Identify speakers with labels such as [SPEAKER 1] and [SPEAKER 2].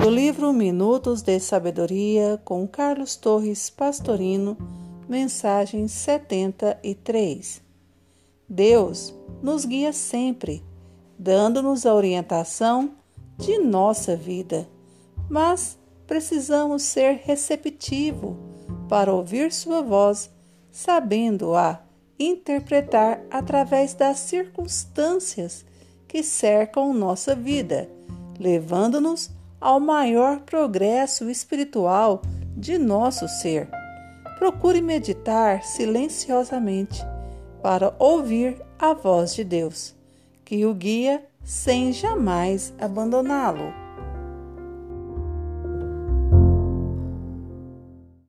[SPEAKER 1] do livro Minutos de Sabedoria com Carlos Torres Pastorino, mensagem 73. Deus nos guia sempre, dando-nos a orientação de nossa vida, mas precisamos ser receptivo para ouvir sua voz, sabendo-a interpretar através das circunstâncias que cercam nossa vida, levando-nos ao maior progresso espiritual de nosso ser. Procure meditar silenciosamente para ouvir a voz de Deus, que o guia sem jamais abandoná-lo.